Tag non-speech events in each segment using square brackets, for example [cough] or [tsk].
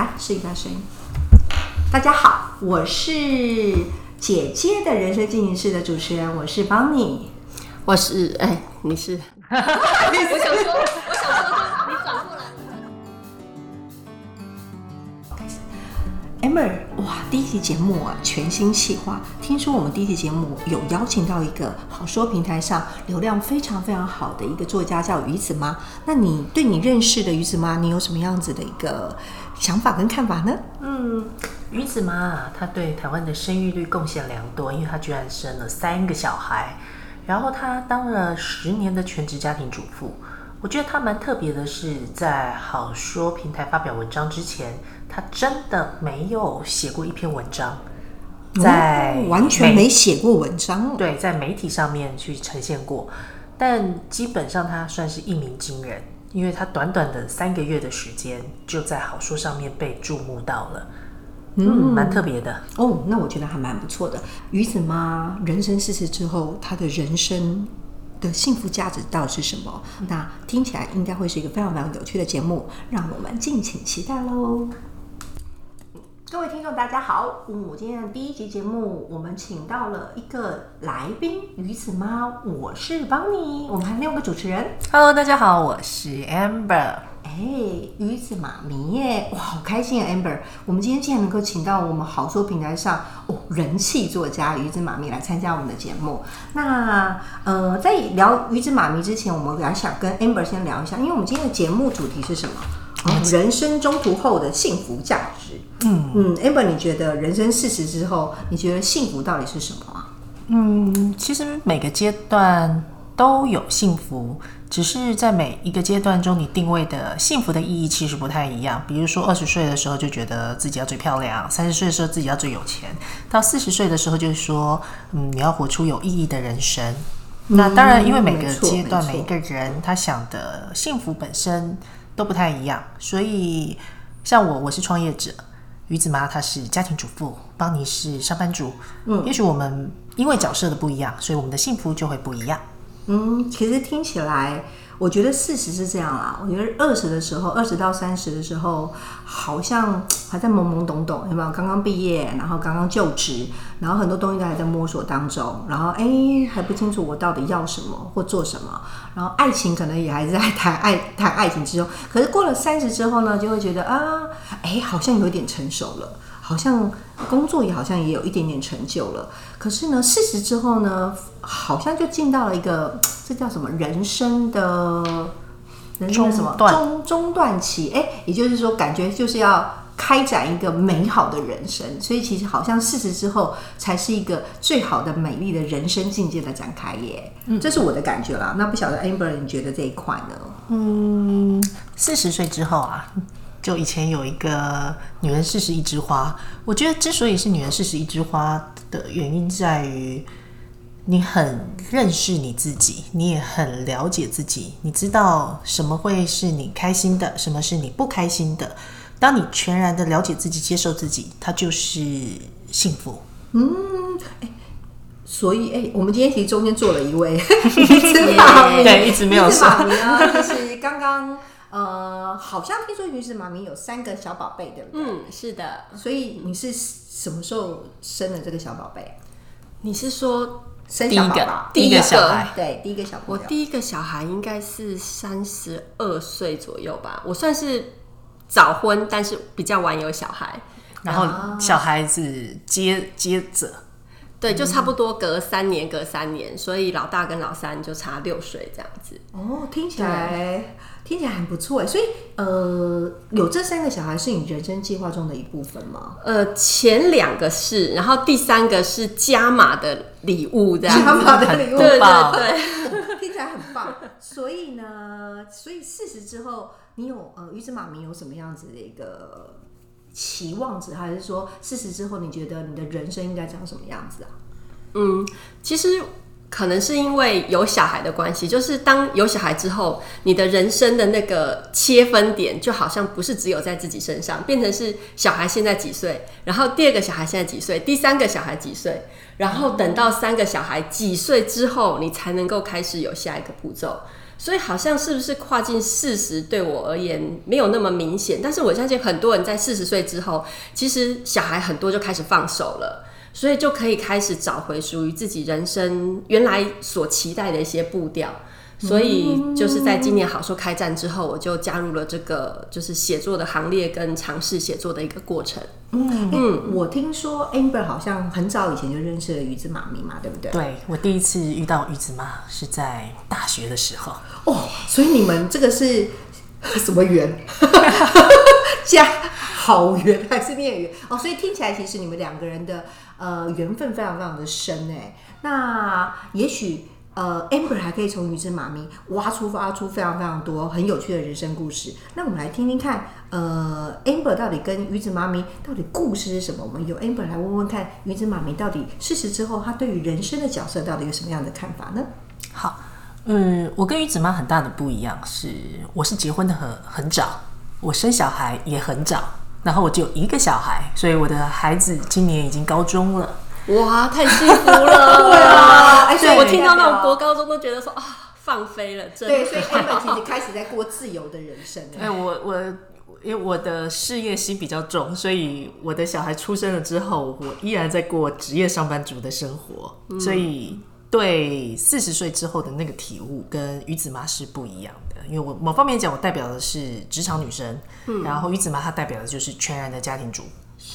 来试一下声音。大家好，我是姐姐的人生进行式的主持人，我是邦尼。我是哎，你是？[laughs] 我想说，我想说，你转过来。Amber，哇，第一期节目啊，全新企划。听说我们第一期节目有邀请到一个好说平台上流量非常非常好的一个作家，叫鱼子妈。那你对你认识的鱼子妈，你有什么样子的一个想法跟看法呢？嗯，鱼子妈啊，她对台湾的生育率贡献良多，因为她居然生了三个小孩，然后她当了十年的全职家庭主妇。我觉得她蛮特别的是，在好说平台发表文章之前，她真的没有写过一篇文章，在哦完全没写过文章哦。对，在媒体上面去呈现过，但基本上他算是一鸣惊人，因为他短短的三个月的时间，就在好书上面被注目到了，嗯，蛮特别的。哦，那我觉得还蛮不错的。鱼子妈人生四十之后，她的人生的幸福价值到底是什么？那听起来应该会是一个非常非常有趣的节目，让我们敬请期待喽。各位听众，大家好！嗯，我今天的第一集节目，我们请到了一个来宾，鱼子妈，我是邦尼，我们还六个主持人。Hello，大家好，我是 Amber。哎，鱼子妈咪耶，哇，好开心啊！Amber，我们今天竟然能够请到我们好说平台上哦人气作家鱼子妈咪来参加我们的节目。那呃，在聊鱼子妈咪之前，我们还想跟 Amber 先聊一下，因为我们今天的节目主题是什么？哦，人生中途后的幸福价值。嗯嗯，Amber，你觉得人生四十之后，你觉得幸福到底是什么啊？嗯，其实每个阶段都有幸福，只是在每一个阶段中，你定位的幸福的意义其实不太一样。比如说，二十岁的时候就觉得自己要最漂亮，三十岁的时候自己要最有钱，到四十岁的时候就是说，嗯，你要活出有意义的人生。那当然，因为每个阶段、每一个人他想的幸福本身都不太一样，所以像我，我是创业者，鱼子妈她是家庭主妇，邦尼是上班族。嗯，也许我们因为角色的不一样，所以我们的幸福就会不一样。嗯，其实听起来，我觉得事实是这样啦。我觉得二十的时候，二十到三十的时候，好像 [tsk] 还在懵懵懂懂，有没有？刚刚毕业，然后刚刚就职，然后很多东西都还在摸索当中，然后哎还不清楚我到底要什么或做什么，然后爱情可能也还在谈爱谈爱情之中。可是过了三十之后呢，就会觉得啊，哎，好像有点成熟了。好像工作也好像也有一点点成就了，可是呢，四十之后呢，好像就进到了一个 [tsk] 这叫什么人生的人生的什么中中中断期？哎，也就是说，感觉就是要开展一个美好的人生，所以其实好像四十之后才是一个最好的美丽的人生境界的展开耶。嗯，这是我的感觉啦。那不晓得 Amber 你觉得这一块呢？嗯，四十岁之后啊，就以前有一个“女人四十一枝花”，我觉得之所以是“女人四十一枝花”的原因在于。你很认识你自己，你也很了解自己，你知道什么会是你开心的，什么是你不开心的。当你全然的了解自己、接受自己，它就是幸福嗯。所以，哎、我们今天其实中间做了一位 [laughs] 对一直没有一只妈咪呢，就是刚刚呃，好像听说鱼子妈咪有三个小宝贝，对不对？嗯，是的。所以你是什么时候生的这个小宝贝？你是说生小宝宝，第一个第一个小孩对，第一个小朋友。我第一个小孩应该是三十二岁左右吧？我算是早婚，但是比较晚有小孩。然后小孩子接接着，对，就差不多隔三年，隔三年，所以老大跟老三就差六岁这样子。哦，听起来听起来很不错哎。所以呃，有这三个小孩是你人生计划中的一部分吗？呃，前两个是，然后第三个是加码的礼物这样子。加码的礼物对对棒对，[laughs] 听起来很棒。所以呢，所以四十之后，你有呃，鱼子妈咪有什么样子的一个期望值，还是说四十之后，你觉得你的人生应该长什么样子啊？嗯，其实可能是因为有小孩的关系，就是当有小孩之后，你的人生的那个切分点就好像不是只有在自己身上，变成是小孩现在几岁，然后第二个小孩现在几岁，第三个小孩几岁，然后等到三个小孩几岁之后，你才能够开始有下一个步骤。所以好像是不是跨进四十对我而言没有那么明显，但是我相信很多人在四十岁之后，其实小孩很多就开始放手了。所以就可以开始找回属于自己人生原来所期待的一些步调。所以就是在今年好说开战之后，我就加入了这个就是写作的行列，跟尝试写作的一个过程。嗯嗯，我听说 Amber 好像很早以前就认识了鱼子妈咪嘛，对不对？对我第一次遇到鱼子妈是在大学的时候。哦，所以你们这个是 [laughs] 什么缘？[laughs] 加好缘 [laughs] 还是孽缘？哦，所以听起来其实你们两个人的。呃，缘分非常非常的深哎，那也许呃，amber 还可以从鱼子妈咪挖出挖出非常非常多很有趣的人生故事。那我们来听听看，呃，amber 到底跟鱼子妈咪到底故事是什么？我们由 amber 来问问看，鱼子妈咪到底事实之后，她对于人生的角色到底有什么样的看法呢？好，嗯，我跟鱼子妈很大的不一样是，我是结婚的很很早，我生小孩也很早。然后我只有一个小孩，所以我的孩子今年已经高中了。哇，太幸福了！对啊，而且我听到那种国高中都觉得说啊，放飞了，真的。对，所以他们其实开始在过自由的人生。哎，我我因为我的事业心比较重，所以我的小孩出生了之后，我依然在过职业上班族的生活，所以。对四十岁之后的那个体悟跟鱼子妈是不一样的，因为我某方面讲，我代表的是职场女生，嗯然后鱼子妈她代表的就是全然的家庭主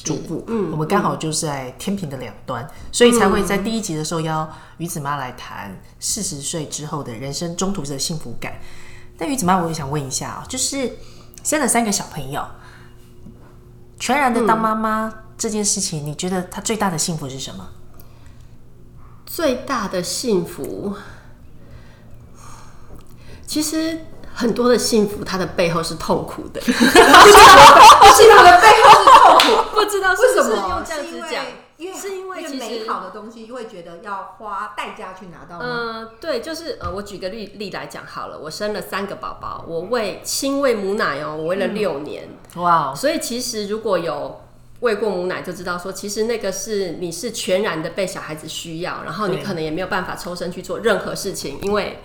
主妇，嗯，我们刚好就是在天平的两端，所以才会在第一集的时候邀鱼子妈来谈四十岁之后的人生中途的幸福感。但鱼子妈，我也想问一下啊，就是生了三个小朋友，全然的当妈妈这件事情，你觉得她最大的幸福是什么？最大的幸福，其实很多的幸福，它的背后是痛苦的。不知道的背后是痛苦，不知道为什么用这样子讲，因为是因为美好的东西会觉得要花代价去拿到。嗯，对，就是呃，我举个例例来讲好了，我生了三个宝宝，我喂亲喂母奶哦，我喂了六年，哇，所以其实如果有。喂过母奶就知道，说其实那个是你是全然的被小孩子需要，然后你可能也没有办法抽身去做任何事情，因为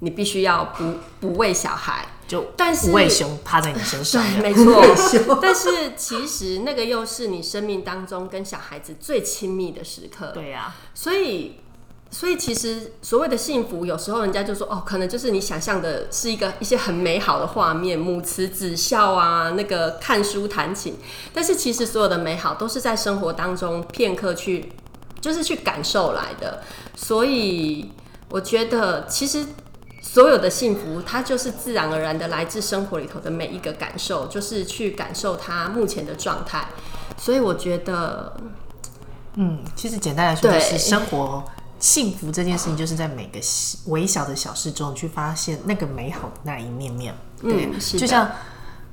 你必须要不不喂小孩，就但是不喂熊趴在你身上，[laughs] 对，没错。[laughs] 但是其实那个又是你生命当中跟小孩子最亲密的时刻，对呀，所以。所以其实所谓的幸福，有时候人家就说哦，可能就是你想象的是一个一些很美好的画面，母慈子孝啊，那个看书弹琴。但是其实所有的美好都是在生活当中片刻去，就是去感受来的。所以我觉得，其实所有的幸福，它就是自然而然的来自生活里头的每一个感受，就是去感受它目前的状态。所以我觉得，嗯，其实简单来说就是生活。幸福这件事情，就是在每个微小的小事中去发现那个美好的那一面面。对，就像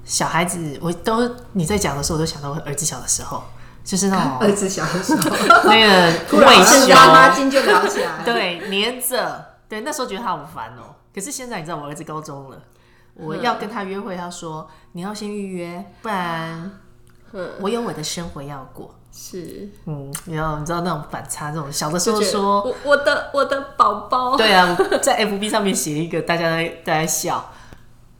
小孩子，我都你在讲的时候，我都想到我儿子小的时候，就是那种 [laughs] 儿子小的时候，[laughs] 那个 [laughs] 微笑，妈妈筋就聊起来，对，黏着，对，那时候觉得他好烦哦。可是现在你知道，我儿子高中了，我要跟他约会，他说你要先预约，不然我有我的生活要过。是，嗯，然后你知道那种反差，这种小的时候说，我我的我的宝宝，对啊，在 FB 上面写一个，大家在在笑，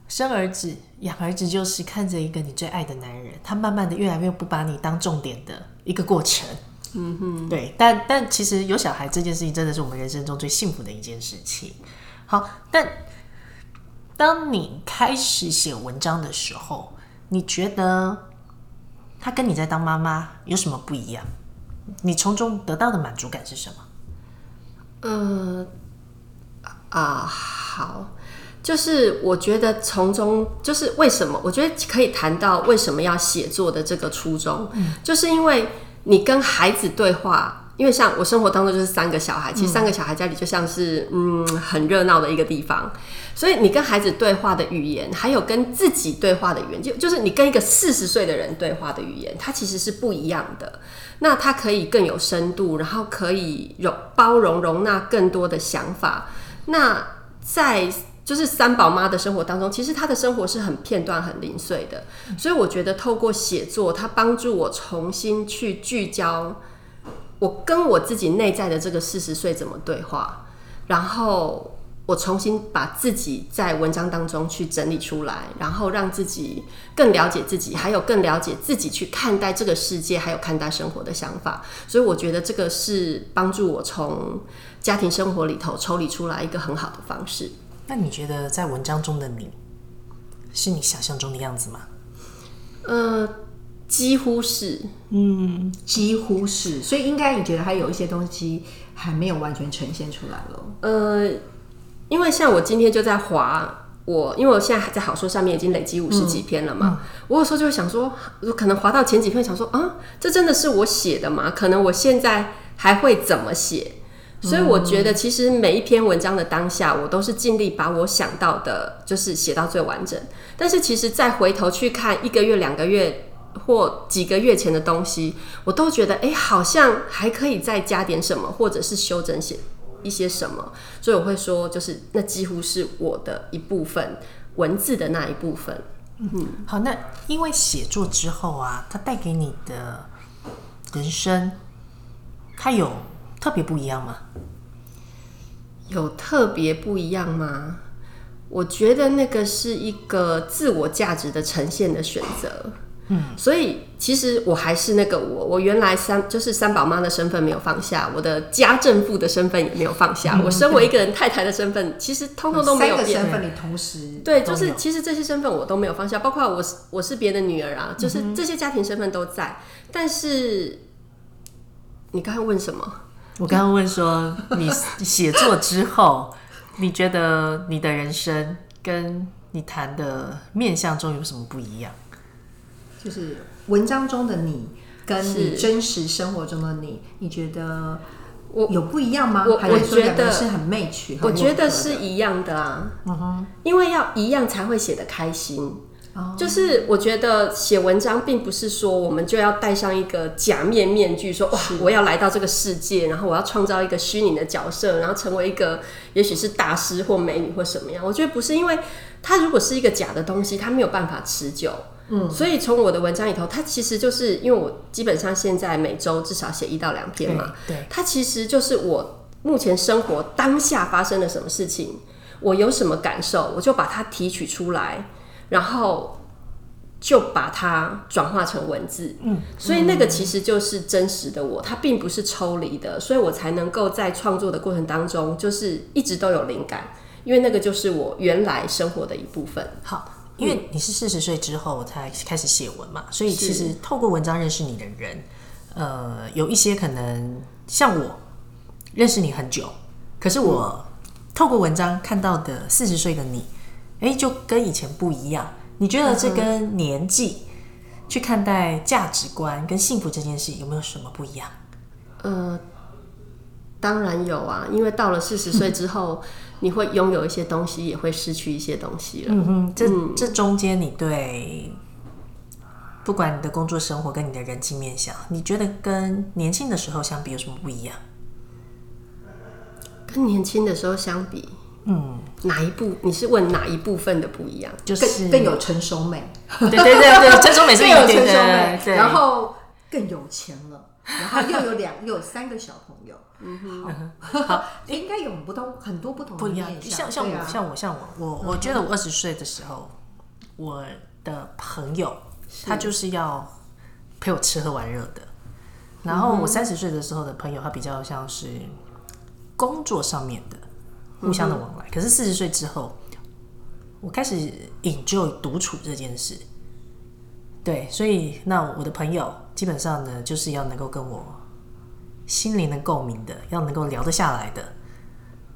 生儿子养儿子就是看着一个你最爱的男人，他慢慢的越来越不把你当重点的一个过程，嗯哼，对，但但其实有小孩这件事情真的是我们人生中最幸福的一件事情。好，但当你开始写文章的时候，你觉得？他跟你在当妈妈有什么不一样？你从中得到的满足感是什么？呃，啊，好，就是我觉得从中就是为什么？我觉得可以谈到为什么要写作的这个初衷，就是因为你跟孩子对话，因为像我生活当中就是三个小孩，其实三个小孩家里就像是嗯很热闹的一个地方，所以你跟孩子对话的语言，还有跟自己对话的语言，就就是你跟一个四十岁的人对话的语言，它其实是不一样的。那它可以更有深度，然后可以容包容容纳更多的想法。那在就是三宝妈的生活当中，其实她的生活是很片段、很零碎的，所以我觉得透过写作，它帮助我重新去聚焦我跟我自己内在的这个四十岁怎么对话，然后我重新把自己在文章当中去整理出来，然后让自己更了解自己，还有更了解自己去看待这个世界，还有看待生活的想法。所以我觉得这个是帮助我从家庭生活里头抽离出来一个很好的方式。那你觉得在文章中的你，是你想象中的样子吗？呃，几乎是，嗯几乎是，所以应该你觉得还有一些东西还没有完全呈现出来了。呃，因为像我今天就在划。我因为我现在还在好书上面已经累积五十几篇了嘛，我有时候就会想说，可能划到前几篇，想说啊，这真的是我写的吗？可能我现在还会怎么写？所以我觉得，其实每一篇文章的当下，我都是尽力把我想到的，就是写到最完整。但是，其实再回头去看一个月、两个月或几个月前的东西，我都觉得，哎，好像还可以再加点什么，或者是修整些一些什么。所以我会说，就是那几乎是我的一部分文字的那一部分。嗯好，那因为写作之后啊，它带给你的人生，它有特别不一样吗？有特别不一样吗？我觉得那个是一个自我价值的呈现的选择。嗯，所以其实我还是那个我，我原来三就是三宝妈的身份没有放下，我的家政妇的身份也没有放下，我身为一个人太太的身份，其实通通都没有变。三个身份你同时对，就是其实这些身份我都没有放下，包括我是我是别的女儿啊，就是这些家庭身份都在。但是你刚刚问什么？我刚刚问说，你写作之后，你觉得你的人生跟你谈的面相中有什么不一样？就是文章中的你跟你是真实生活中的你，你觉得我有不一样吗？我我觉得是很 match？我觉得是一样的啊，因为要一样才会写得开心。哦就是我觉得写文章并不是说我们就要戴上一个假面面具，说哇我要来到这个世界，然后我要创造一个虚拟的角色，然后成为一个也许是大师或美女或什么样。我觉得不是，因为它如果是一个假的东西，它没有办法持久。嗯，所以从我的文章里头，它其实就是因为我基本上现在每周至少写一到两篇嘛，对，它其实就是我目前生活当下发生了什么事情，我有什么感受，我就把它提取出来，然后就把它转化成文字。嗯，所以那个其实就是真实的我，它并不是抽离的，所以我才能够在创作的过程当中，就是一直都有灵感，因为那个就是我原来生活的一部分。好，因为你是四十岁之后才开始写文嘛，所以其实透过文章认识你的人，呃，有一些可能像我认识你很久，可是我透过文章看到的四十岁的你，哎，就跟以前不一样。你觉得这跟年纪去看待价值观跟幸福这件事有没有什么不一样？呃，当然有啊，因为到了四十岁之后，你会拥有一些东西，也会失去一些东西了。嗯哼，这、这中间你对不管你的工作生活跟你的人际面相，你觉得跟年轻的时候相比有什么不一样？跟年轻的时候相比，嗯，哪一部？你是问哪一部分的不一样？就是更更有成熟美，对对对对，成熟美是 [laughs] 更有成熟美然后更有钱了，然后又有两又有三个小朋友，[laughs] 嗯哼，好，应该有不同很多不同的不一样。像像我、啊像我像我我我觉得我二十岁的时候，我的朋友他就是要陪我吃喝玩乐的，然后我三十岁的时候的朋友，他比较像是工作上面的互相的往来。可是四十岁之后，我开始 enjoy 独处这件事。对，所以那我的朋友基本上呢，就是要能够跟我心灵的共鸣的，要能够聊得下来的。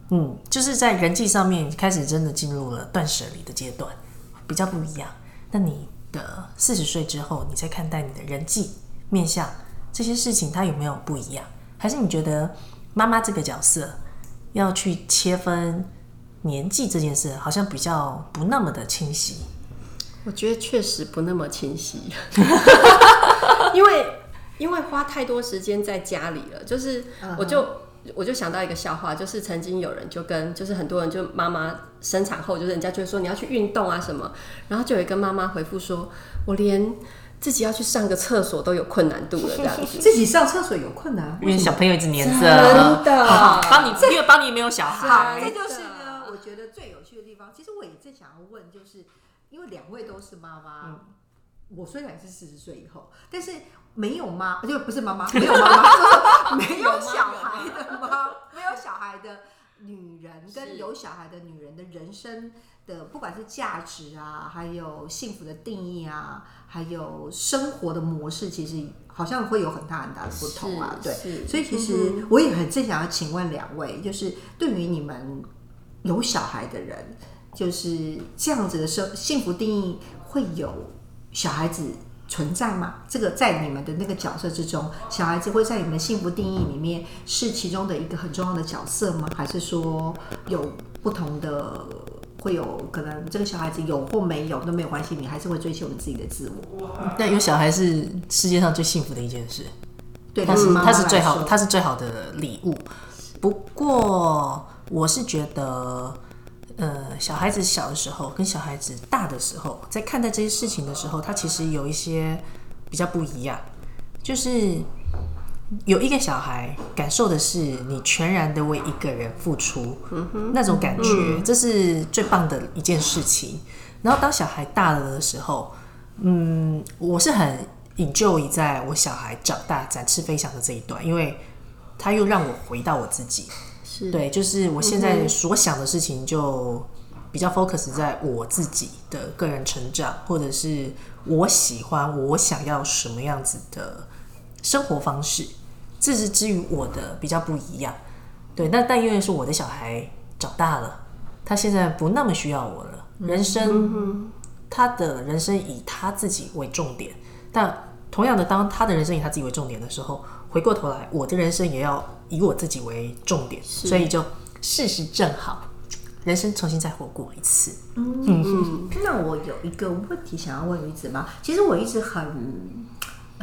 嗯，就是在人际上面开始真的进入了断舍离的阶段，比较不一样。那你的四十岁之后，你再看待你的人际面相这些事情，它有没有不一样？还是你觉得妈妈这个角色要去切分年纪这件事，好像比较不那么的清晰？我觉得确实不那么清晰，[laughs] 因为因为花太多时间在家里了，就是我就。我就想到一个笑话，就是曾经有人就跟，就是很多人就妈妈生产后，就是人家就会说你要去运动啊什么，然后就有一个妈妈回复说，我连自己要去上个厕所都有困难度了，这样子。[laughs] 自己上厕所有困难，因为小朋友一直黏着，真的。[laughs] 帮你，因为帮你没有小孩。这就是呢，我觉得最有趣的地方。其实我也正想要问，就是因为两位都是妈妈，我虽然是四十岁以后，但是。没有妈，就不是妈妈，[laughs] 没有妈妈，[laughs] 没有小孩的妈，没有小孩的女人跟有小孩的女人的人生的，不管是价值啊，还有幸福的定义啊，还有生活的模式，其实好像会有很大很大的不同啊。对，所以其实我也很正想要请问两位，就是对于你们有小孩的人，就是这样子的生幸福定义会有小孩子。存在吗？这个在你们的那个角色之中，小孩子会在你们的幸福定义里面是其中的一个很重要的角色吗？还是说有不同的，会有可能这个小孩子有或没有都没有关系，你还是会追求你自己的自我？但有小孩是世界上最幸福的一件事，对，他是他是最好，他是最好的礼物。不过我是觉得。呃，小孩子小的时候跟小孩子大的时候，在看待这些事情的时候，他其实有一些比较不一样。就是有一个小孩感受的是你全然的为一个人付出，那种感觉，这是最棒的一件事情。然后当小孩大了的时候，嗯，我是很 enjoy 在我小孩长大展翅飞翔的这一段，因为他又让我回到我自己。对，就是我现在所想的事情，就比较 focus 在我自己的个人成长，或者是我喜欢我想要什么样子的生活方式，这是之于我的比较不一样。对，那但因为是我的小孩长大了，他现在不那么需要我了，人生他的人生以他自己为重点，但同样的，当他的人生以他自己为重点的时候。回过头来，我的人生也要以我自己为重点，所以就事实正好，人生重新再活过一次。嗯嗯，那我有一个问题想要问于子妈，其实我一直很。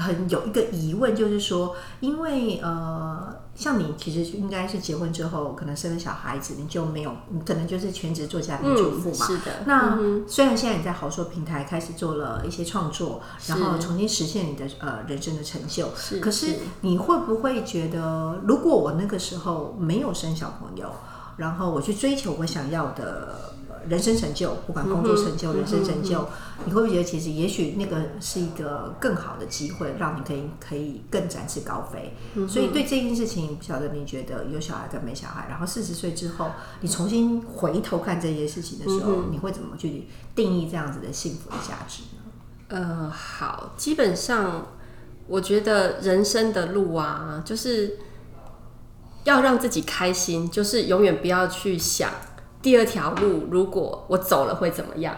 很有一个疑问，就是说，因为呃，像你其实应该是结婚之后，可能生了小孩子，你就没有，你可能就是全职做家庭主妇嘛。是的。那虽然现在你在好说平台开始做了一些创作，然后重新实现你的呃人生的成就，可是你会不会觉得，如果我那个时候没有生小朋友，然后我去追求我想要的？人生成就，不管工作成就、人生成就，你会不会觉得其实也许那个是一个更好的机会，让你可以可以更展翅高飞？所以对这件事情，不晓得你觉得有小孩跟没小孩，然后四十岁之后，你重新回头看这些事情的时候，你会怎么去定义这样子的幸福的价值呢？呃，好，基本上我觉得人生的路啊，就是要让自己开心，就是永远不要去想。第二条路，如果我走了会怎么样？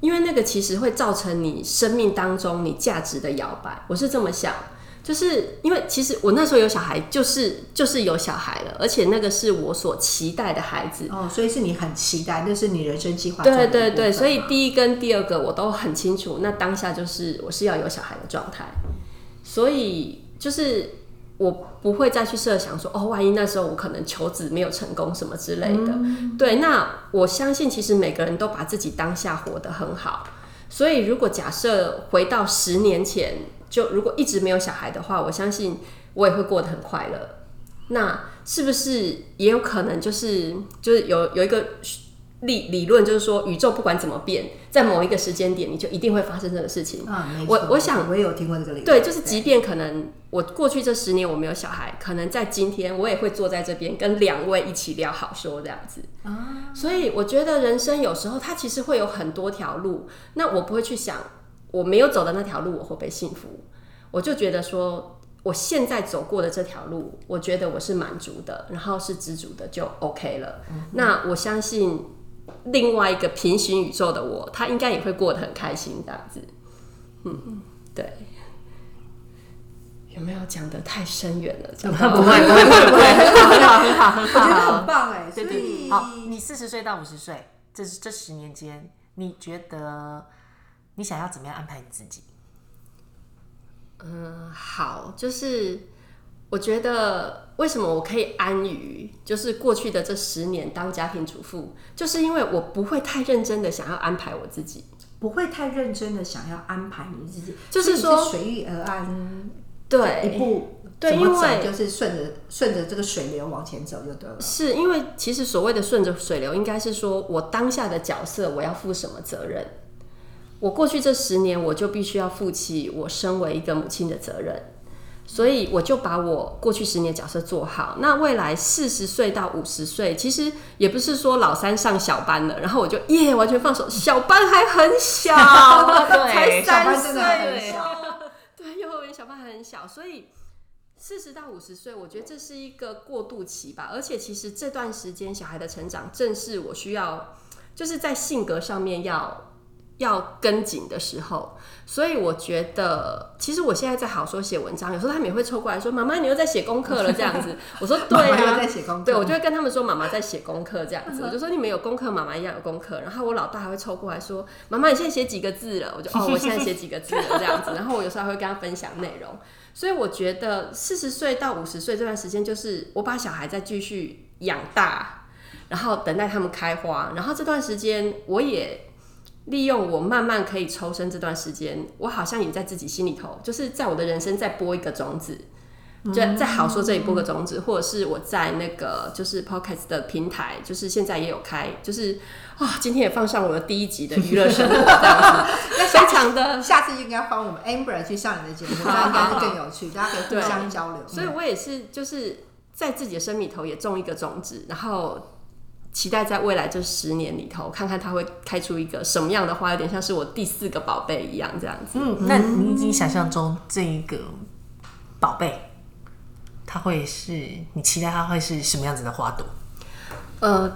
因为那个其实会造成你生命当中你价值的摇摆。我是这么想，就是因为其实我那时候有小孩，就是就是有小孩了，而且那个是我所期待的孩子。哦，所以是你很期待，那是你人生计划。对对对，所以第一跟第二个我都很清楚。那当下就是我是要有小孩的状态，所以就是。我不会再去设想说，哦，万一那时候我可能求职没有成功什么之类的。对，那我相信其实每个人都把自己当下活得很好。所以如果假设回到十年前，就如果一直没有小孩的话，我相信我也会过得很快乐。那是不是也有可能就是就是有有一个？理理论就是说，宇宙不管怎么变，在某一个时间点，你就一定会发生这个事情。啊，我我想我也有听过这个理论。对，就是即便可能我过去这十年我没有小孩，可能在今天我也会坐在这边跟两位一起聊好说这样子。啊，所以我觉得人生有时候它其实会有很多条路，那我不会去想我没有走的那条路我会不会幸福，我就觉得说我现在走过的这条路，我觉得我是满足的，然后是知足的就 OK 了。那我相信。另外一个平行宇宙的我，他应该也会过得很开心，这样子。嗯，对。有没有讲的太深远了？讲不到会不会不会不会，很好很好很我觉得好很。棒哎，所对对以对，好，你四十岁到五十岁，这是这十年间，你觉得你想要怎么样安排你自己？嗯，好，就是我觉得为什么我可以安于，就是过去的这十年当家庭主妇，就是因为我不会太认真的想要安排我自己。不会太认真的想要安排你自己，就是说随遇而安，对，一步对因为就是顺着顺着这个水流往前走就对了。是因为其实所谓的顺着水流，应该是说我当下的角色我要负什么责任。我过去这十年，我就必须要负起我身为一个母亲的责任，所以我就把我过去十年角色做好。那未来四十岁到五十岁，其实也不是说老三上小班了，然后我就耶完全放手，小班还很小，[laughs] 才对三岁小，对，幼儿园小班还很小，所以四十到五十岁，我觉得这是一个过渡期吧。而且其实这段时间小孩的成长，正是我需要就是在性格上面要要跟紧的时候。所以我觉得，其实我现在在好说写文章，有时候他们也会凑过来说：“妈妈，你又在写功课了。”这样子，[laughs] 我说：“对妈妈又啊，在写功课对，我就会跟他们说：“妈妈在写功课。”这样子，[laughs] 我就说：“你们有功课，妈妈一样有功课。”然后我老大还会凑过来说：“妈妈，你现在写几个字了？”我就：“哦，[laughs] 我现在写几个字了。”这样子，然后我有时候还会跟他分享内容。所以我觉得四十岁到五十岁这段时间，就是我把小孩再继续养大，然后等待他们开花。然后这段时间，我也利用我慢慢可以抽身这段时间，我好像也在自己心里头，就是在我的人生再播一个种子。就在好说这里播个种子，或者是我在那个就是 Podcast 的平台，就是现在也有开，就是啊，今天也放上我的第一集的娱乐生活这样子，非常的 [laughs] 下次应该帮我们 Amber 去上你的节目，这样应该是更有趣，大家可以互相交流。所以我也是就是在自己的生命里头也种一个种子，然后期待在未来这十年里头，看看他会开出一个什么样的花，有点像是我第四个宝贝一样这样子。嗯，那你已经想象中这一个宝贝，它会是你期待它会是什么样子的花朵？呃，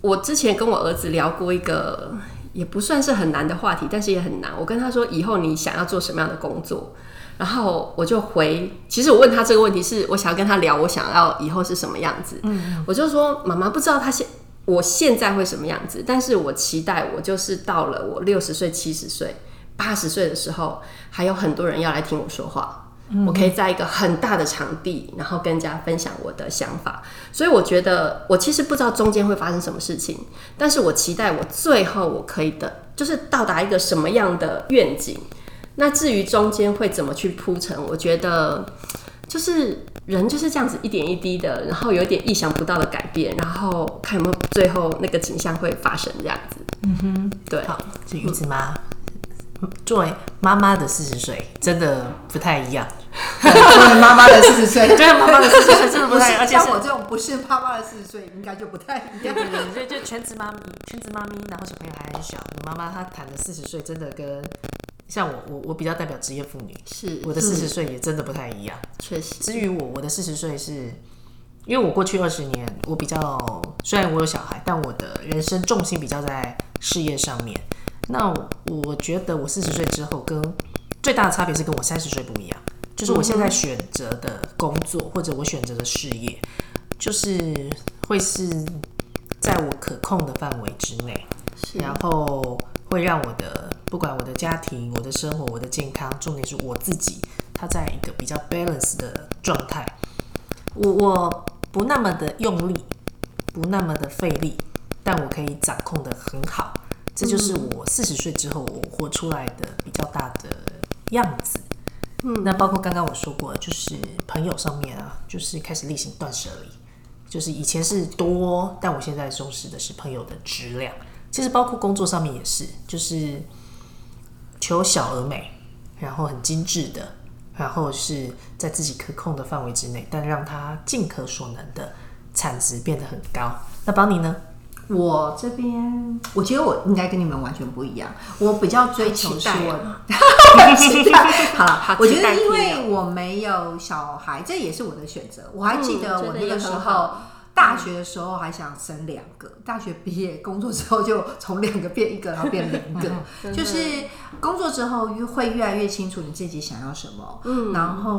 我之前跟我儿子聊过一个也不算是很难的话题，但是也很难。我跟他说，以后你想要做什么样的工作？然后我就回，其实我问他这个问题是我想要跟他聊，我想要以后是什么样子。嗯，我就说妈妈不知道他现我现在会什么样子，但是我期待我就是到了我六十岁、七十岁、八十岁的时候，还有很多人要来听我说话。我可以在一个很大的场地，然后跟人家分享我的想法。所以我觉得，我其实不知道中间会发生什么事情，但是我期待我最后我可以的，就是到达一个什么样的愿景。那至于中间会怎么去铺陈，我觉得就是人就是这样子一点一滴的，然后有一点意想不到的改变，然后看有没有最后那个景象会发生这样子。嗯哼，对。好，这玉子妈作为妈妈的四十岁，真的不太一样。作为妈妈的四十岁，对，妈妈的四十岁真的不太像我这种不是妈妈的四十岁，应该就不太一样。对对对，就就全职妈咪，全职妈咪，然后小朋友还很小，你妈妈她谈的四十岁，真的跟像我我我比较代表职业妇女，是我的四十岁也真的不太一样。确实，至于我，我的四十岁是，因为我过去二十年，我比较虽然我有小孩，但我的人生重心比较在事业上面。那我我觉得我四十岁之后，跟最大的差别是跟我三十岁不一样，就是我现在选择的工作或者我选择的事业，就是会是在我可控的范围之内，然后会让我的不管我的家庭、我的生活、我的健康，重点是我自己，它在一个比较 balance 的状态。我我不那么的用力，不那么的费力，但我可以掌控的很好。这就是我四十岁之后我活出来的比较大的样子。嗯，那包括刚刚我说过，就是朋友上面啊，就是开始例行断舍离。就是以前是多，但我现在重视的是朋友的质量。其实包括工作上面也是，就是求小而美，然后很精致的，然后是在自己可控的范围之内，但让它尽可所能的产值变得很高。那邦尼呢？我这边，我觉得我应该跟你们完全不一样。我比较追求是好了，[laughs] [laughs] 我觉得因为我没有小孩，这也是我的选择。我还记得嗯我那个时候好，大学的时候还想生两个，大学毕业工作之后就从两个变一个，然后变零个，[laughs] 就是工作之后越会越来越清楚你自己想要什么。嗯，然后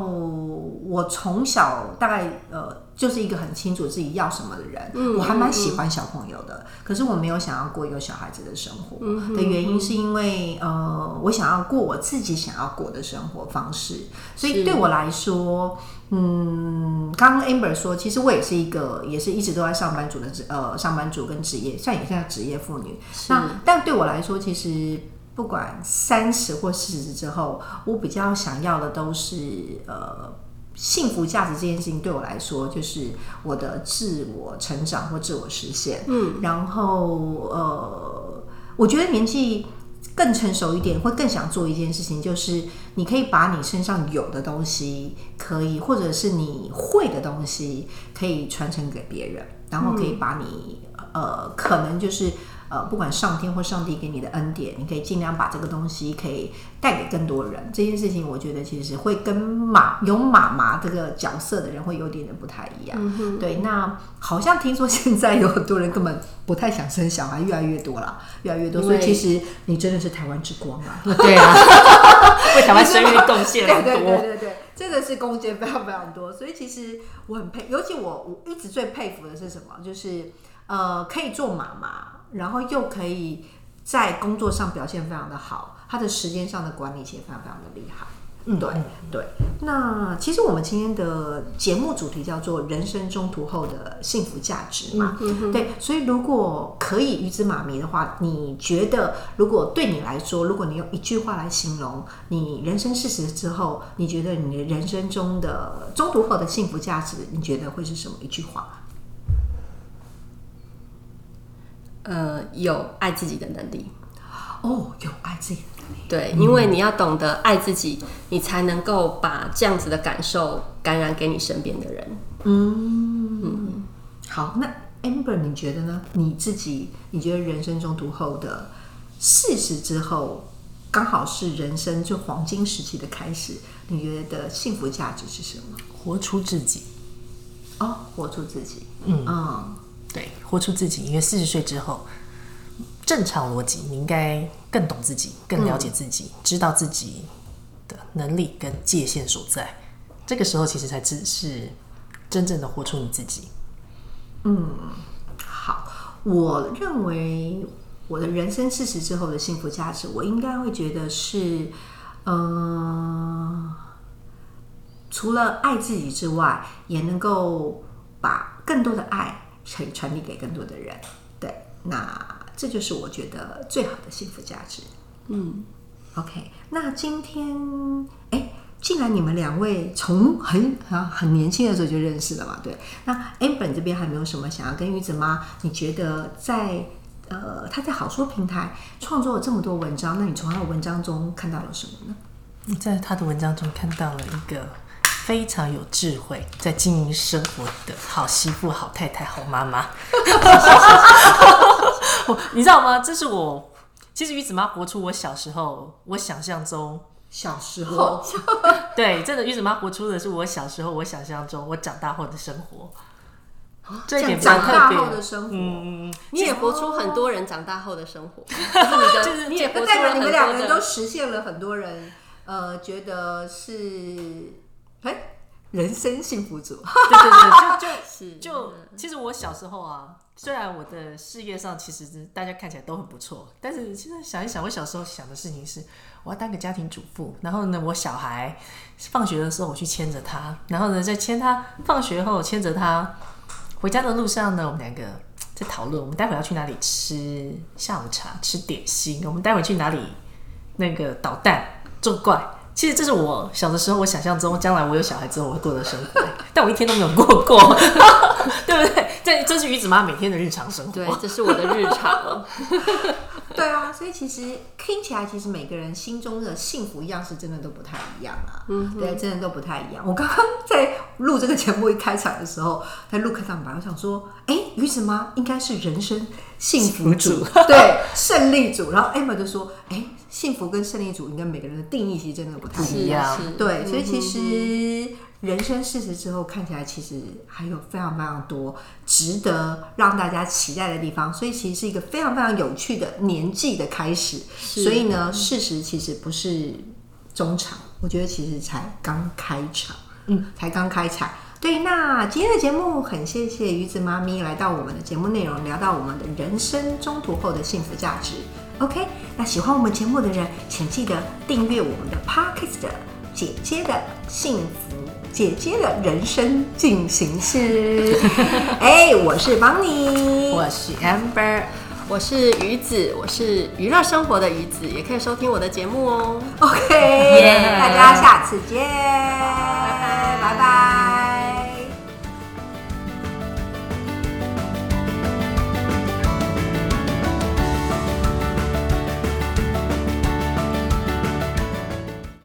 我从小大概呃就是一个很清楚自己要什么的人，嗯我还蛮喜欢小朋友的，可是我没有想要过一个小孩子的生活。的原因是因为呃我想要过我自己想要过的生活方式，所以对我来说。嗯，刚刚 Amber 说，其实我也是一个，也是一直都在上班族的职呃上班族跟职业，像也像职业妇女。那但对我来说，其实不管三十或四十之后，我比较想要的都是呃幸福价值这件事情对我来说，就是我的自我成长或自我实现。嗯，然后呃，我觉得年纪更成熟一点，会更想做一件事情，就是你可以把你身上有的东西，可以或者是你会的东西，可以传承给别人，然后可以把你、呃，可能就是。呃，不管上天或上帝给你的恩典，你可以尽量把这个东西可以带给更多人。这件事情，我觉得其实会跟妈有妈妈这个角色的人会有点点不太一样。对，那好像听说现在有很多人根本不太想生小孩，越来越多了，越来越多。所以其实你真的是台湾之光啊！[laughs] 对啊，[laughs] 为台湾生育贡献很多。对对对对，真的是贡献非常非常多。所以其实我很佩，尤其我我一直最佩服的是什么？就是呃，可以做妈妈，然后又可以在工作上表现非常的好，他的时间上的管理其实非常非常的厉害。嗯，对对。那其实我们今天的节目主题叫做“人生中途后的幸福价值”嘛，对。所以如果可以鱼子妈咪的话，你觉得如果对你来说，如果你用一句话来形容你人生事实之后，你觉得你的人生中的中途后的幸福价值，你觉得会是什么一句话？呃，有爱自己的能力。哦，有爱自己的能力。对，因为你要懂得爱自己，你才能够把这样子的感受感染给你身边的人。嗯，好，那 Amber 你觉得呢？你自己你觉得人生中途后的四十之后，刚好是人生就黄金时期的开始，你觉得幸福价值是什么？活出自己，哦，活出自己。嗯嗯，对，活出自己。因为四十岁之后，正常逻辑，你应该更懂自己，更了解自己，知道自己的能力跟界限所在。这个时候，其实才只是真正的活出你自己。嗯好，我认为我的人生四十之后的幸福价值，我应该会觉得是，嗯、除了爱自己之外，也能够把更多的爱可以传递给更多的人。对，那这就是我觉得最好的幸福价值。嗯，OK，那今天哎，既然你们两位从很啊很年轻的时候就认识了嘛，对，那 Amber 这边还没有什么想要跟鱼子妈？你觉得在呃他在好说平台创作了这么多文章，那你从他的文章中看到了什么呢？你在他的文章中看到了一个非常有智慧，在经营生活的好媳妇、好太太、好妈妈。[laughs] 你知道吗？这是我其实鱼子妈活出我小时候我想象中，小时候，[laughs] 对，真的鱼子妈活出的是我小时候我想象中我长大后的生活。这一点长大生活，嗯，你也活出很多人长大后的生活，就是你的，就是你也活出表你们两个。人都实现了很多人呃觉得是哎人生幸福组。[laughs] 对对对，就就 [laughs] 是就嗯其实我小时候啊，虽然我的事业上其实是大家看起来都很不错，但是现在想一想，我小时候想的事情是，我要当个家庭主妇，然后呢，我小孩放学的时候我去牵着他，然后呢，再牵他放学后牵着他回家的路上呢，我们两个在讨论，我们待会要去哪里吃下午茶、吃点心，我们待会去哪里那个捣蛋作怪。其实这是我小的时候，我想象中将来我有小孩之后我会过的生活，[laughs] 但我一天都没有过过，[laughs] 对不对？这这是鱼子妈每天的日常生活。对，这是我的日常。[laughs] 对啊，所以其实听起来，其实每个人心中的幸福样式真的都不太一样啊。嗯，对，真的都不太一样。我刚刚在录这个节目一开场的时候，在录开场白，我想说，哎，鱼子妈应该是人生幸福主，对，胜利主。然后 Emma 就说，哎，幸福跟胜利组应该每个人的定义其实真的不太一样。对，所以其实人生四十之后看起来，其实还有非常非常多值得让大家期待的地方，所以其实是一个非常非常有趣的年纪的开始。所以呢，事实其实不是中场，我觉得其实才刚开场，嗯，才刚开场。对，那今天的节目很谢谢鱼子妈咪来到我们的节目内容，聊到我们的人生中途后的幸福价值。OK，那喜欢我们节目的人，请记得订阅我们的 Podcast 姐姐的幸福。姐姐的人生进行式，[laughs] 哎，我是邦尼，我是 Amber，我是鱼子，我是娱乐生活的鱼子，也可以收听我的节目哦。OK，大家下次见，拜拜，拜拜。